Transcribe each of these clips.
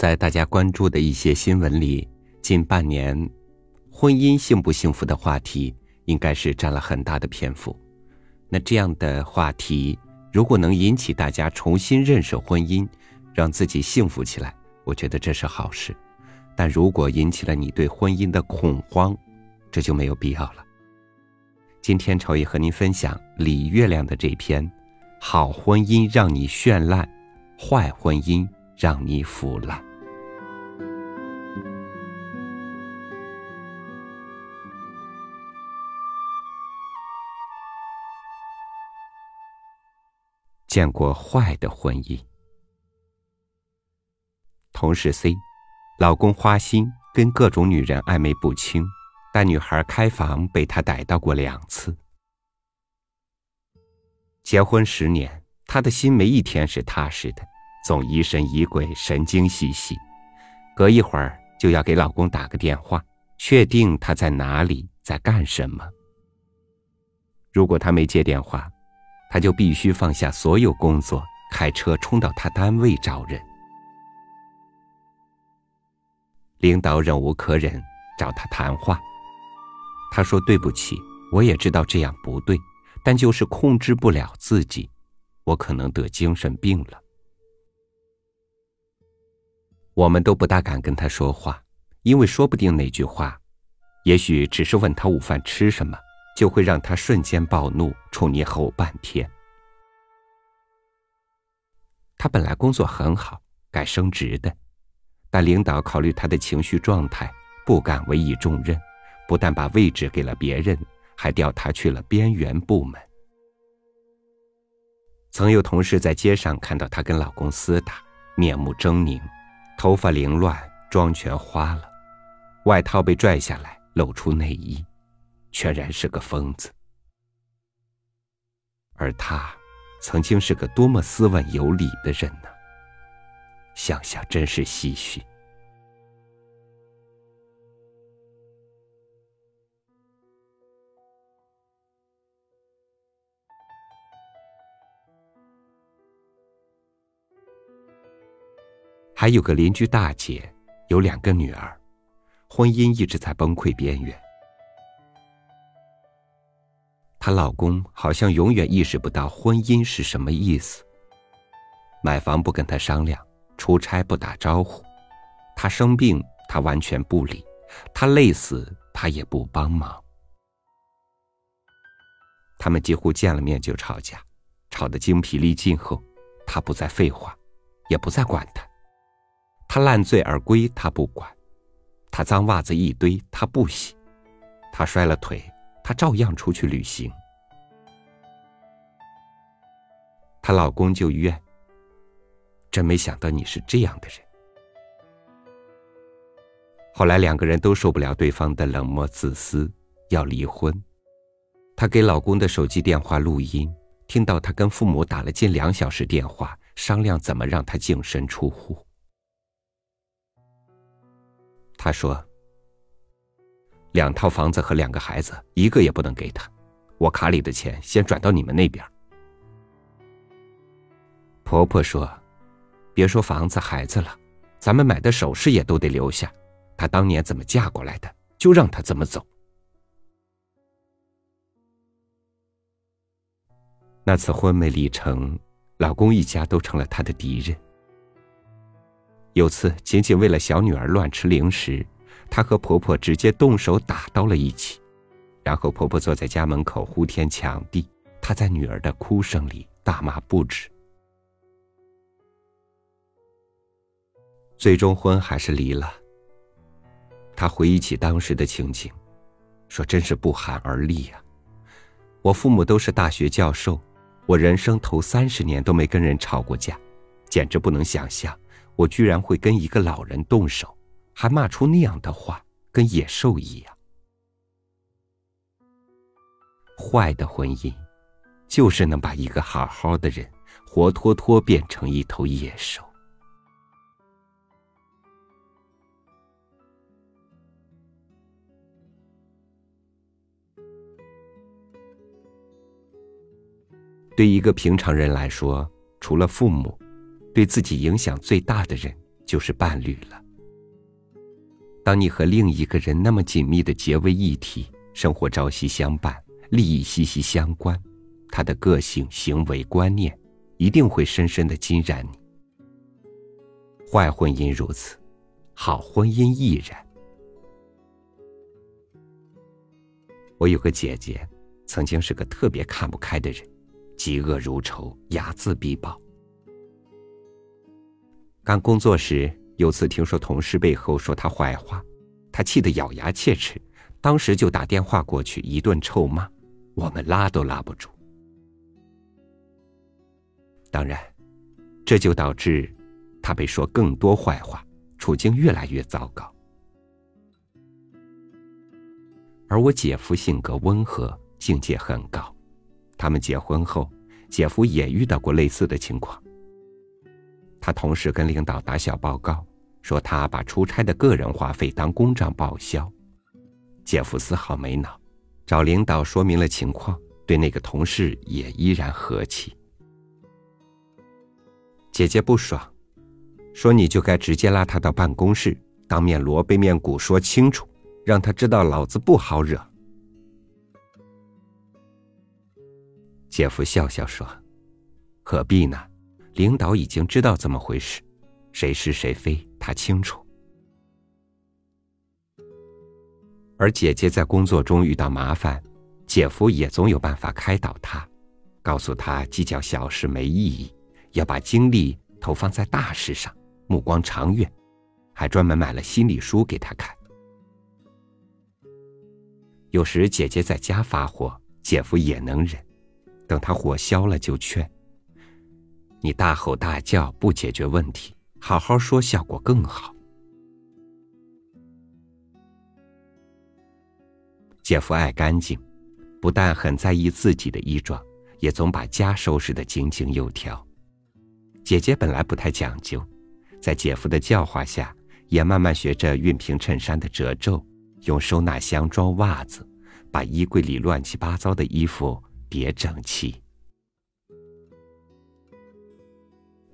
在大家关注的一些新闻里，近半年，婚姻幸不幸福的话题应该是占了很大的篇幅。那这样的话题，如果能引起大家重新认识婚姻，让自己幸福起来，我觉得这是好事。但如果引起了你对婚姻的恐慌，这就没有必要了。今天朝野和您分享李月亮的这篇：好婚姻让你绚烂，坏婚姻让你腐烂。见过坏的婚姻。同事 C，老公花心，跟各种女人暧昧不清，带女孩开房被他逮到过两次。结婚十年，他的心没一天是踏实的，总疑神疑鬼，神经兮兮，隔一会儿就要给老公打个电话，确定他在哪里，在干什么。如果他没接电话，他就必须放下所有工作，开车冲到他单位找人。领导忍无可忍，找他谈话。他说：“对不起，我也知道这样不对，但就是控制不了自己，我可能得精神病了。”我们都不大敢跟他说话，因为说不定那句话，也许只是问他午饭吃什么。就会让他瞬间暴怒，冲你吼半天。他本来工作很好，该升职的，但领导考虑他的情绪状态，不敢委以重任，不但把位置给了别人，还调他去了边缘部门。曾有同事在街上看到他跟老公厮打，面目狰狞，头发凌乱，妆全花了，外套被拽下来，露出内衣。全然是个疯子，而他曾经是个多么斯文有礼的人呢？想想真是唏嘘。还有个邻居大姐，有两个女儿，婚姻一直在崩溃边缘。她老公好像永远意识不到婚姻是什么意思。买房不跟她商量，出差不打招呼，她生病他完全不理，她累死他也不帮忙。他们几乎见了面就吵架，吵得精疲力尽后，他不再废话，也不再管他。他烂醉而归，他不管；他脏袜子一堆，他不洗；他摔了腿。他照样出去旅行，她老公就怨：“真没想到你是这样的人。”后来两个人都受不了对方的冷漠自私，要离婚。她给老公的手机电话录音，听到他跟父母打了近两小时电话，商量怎么让他净身出户。他说。两套房子和两个孩子，一个也不能给他。我卡里的钱先转到你们那边。婆婆说：“别说房子、孩子了，咱们买的首饰也都得留下。她当年怎么嫁过来的，就让她怎么走。”那次婚没离成，老公一家都成了她的敌人。有次，仅仅为了小女儿乱吃零食。她和婆婆直接动手打到了一起，然后婆婆坐在家门口呼天抢地，她在女儿的哭声里大骂不止。最终婚还是离了。他回忆起当时的情景，说：“真是不寒而栗呀！我父母都是大学教授，我人生头三十年都没跟人吵过架，简直不能想象，我居然会跟一个老人动手。”还骂出那样的话，跟野兽一样。坏的婚姻，就是能把一个好好的人，活脱脱变成一头野兽。对一个平常人来说，除了父母，对自己影响最大的人。就是伴侣了。当你和另一个人那么紧密的结为一体，生活朝夕相伴，利益息息相关，他的个性、行为、观念，一定会深深的浸染你。坏婚姻如此，好婚姻亦然。我有个姐姐，曾经是个特别看不开的人，嫉恶如仇，睚眦必报。刚工作时。有次听说同事背后说他坏话，他气得咬牙切齿，当时就打电话过去一顿臭骂，我们拉都拉不住。当然，这就导致他被说更多坏话，处境越来越糟糕。而我姐夫性格温和，境界很高，他们结婚后，姐夫也遇到过类似的情况。他同时跟领导打小报告。说他把出差的个人花费当公账报销，姐夫丝毫没恼，找领导说明了情况，对那个同事也依然和气。姐姐不爽，说你就该直接拉他到办公室，当面锣背面鼓说清楚，让他知道老子不好惹。姐夫笑笑说：“何必呢？领导已经知道怎么回事。”谁是谁非，他清楚。而姐姐在工作中遇到麻烦，姐夫也总有办法开导她，告诉她计较小事没意义，要把精力投放在大事上，目光长远，还专门买了心理书给她看。有时姐姐在家发火，姐夫也能忍，等他火消了就劝：“你大吼大叫不解决问题。”好好说，效果更好。姐夫爱干净，不但很在意自己的衣装，也总把家收拾的井井有条。姐姐本来不太讲究，在姐夫的教化下，也慢慢学着熨平衬衫的褶皱，用收纳箱装袜子，把衣柜里乱七八糟的衣服叠整齐。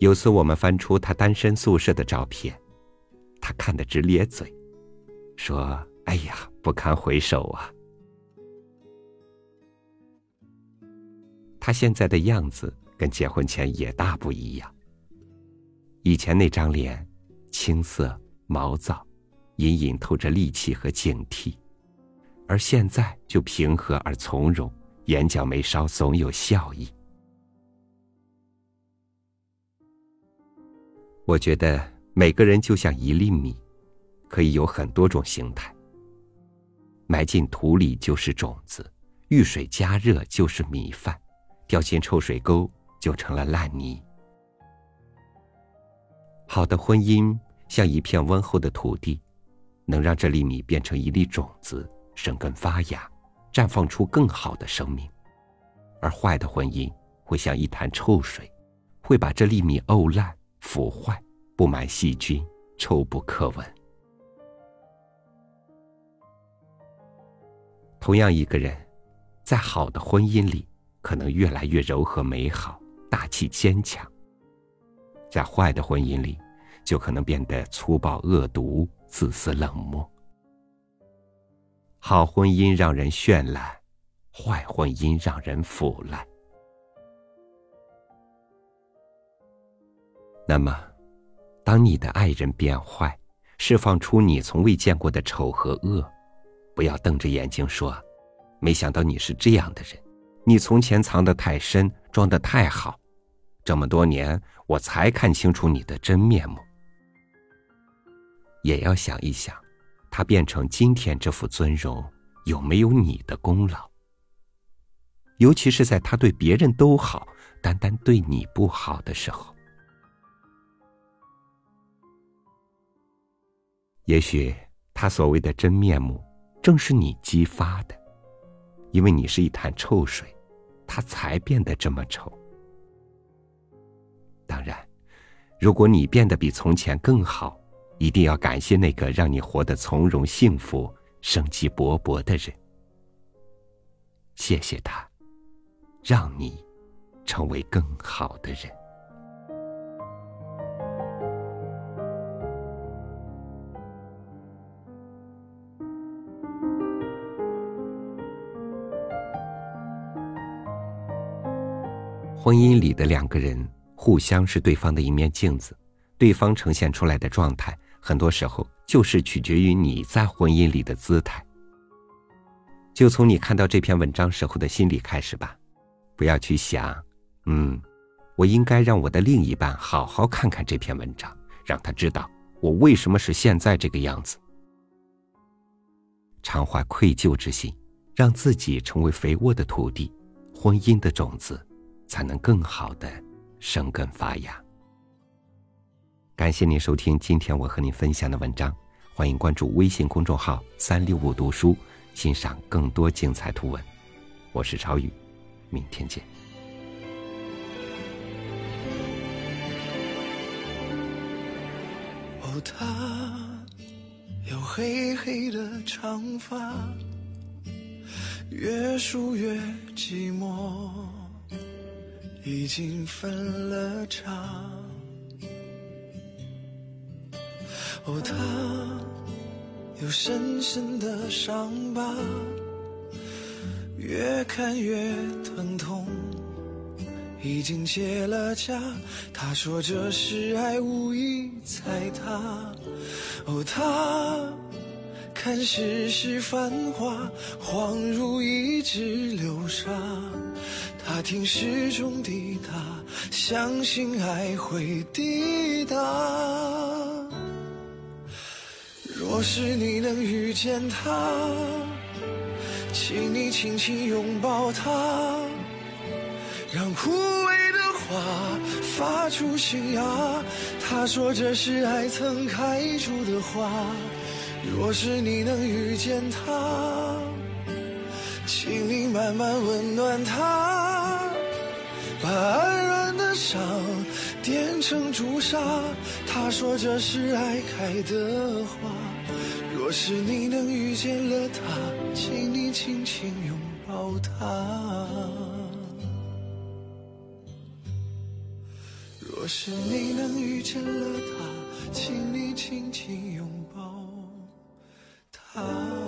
有次我们翻出他单身宿舍的照片，他看得直咧嘴，说：“哎呀，不堪回首啊！”他现在的样子跟结婚前也大不一样。以前那张脸，青涩毛躁，隐隐透着戾气和警惕，而现在就平和而从容，眼角眉梢总有笑意。我觉得每个人就像一粒米，可以有很多种形态。埋进土里就是种子，遇水加热就是米饭，掉进臭水沟就成了烂泥。好的婚姻像一片温厚的土地，能让这粒米变成一粒种子，生根发芽，绽放出更好的生命；而坏的婚姻会像一潭臭水，会把这粒米沤烂。腐坏，布满细菌，臭不可闻。同样一个人，在好的婚姻里，可能越来越柔和美好、大气坚强；在坏的婚姻里，就可能变得粗暴恶毒、自私冷漠。好婚姻让人绚烂，坏婚姻让人腐烂。那么，当你的爱人变坏，释放出你从未见过的丑和恶，不要瞪着眼睛说：“没想到你是这样的人，你从前藏得太深，装得太好，这么多年我才看清楚你的真面目。”也要想一想，他变成今天这副尊容，有没有你的功劳？尤其是在他对别人都好，单单对你不好的时候。也许他所谓的真面目，正是你激发的，因为你是一潭臭水，他才变得这么丑。当然，如果你变得比从前更好，一定要感谢那个让你活得从容幸福生机勃勃的人。谢谢他让你成为更好的人。婚姻里的两个人互相是对方的一面镜子对方呈现出来的状态很多时候就是取决于你在婚姻里的姿态。就从你看到这篇文章时候的心理开始吧，不要去想，嗯，我应该让我的另一半好好看看这篇文章，让他知道我为什么是现在这个样子。常怀愧疚之心，让自己成为肥沃的土地，婚姻的种子才能更好的生根发芽。感谢您收听今天我和您分享的文章，欢迎关注微信公众号“三六五读书”，欣赏更多精彩图文。我是超宇，明天见。哦，他。有黑黑的长发，越梳越寂寞，已经分了叉。哦，他有深深的伤疤，越看越疼痛，已经结了痂。他说这是爱，无意踩踏。哦，他看世事繁华，恍如一指流沙。他听时钟滴答，相信爱会抵达。若是你能遇见他，请你轻轻拥抱他，让枯萎的花发出新芽。他说这是爱曾开出的花，若是你能遇见他，请你慢慢温暖他，把黯然的伤点成朱砂。他说这是爱开的花，若是你能遇见了他，请你轻轻拥抱他。若是你能遇见了他，请你轻轻拥抱他。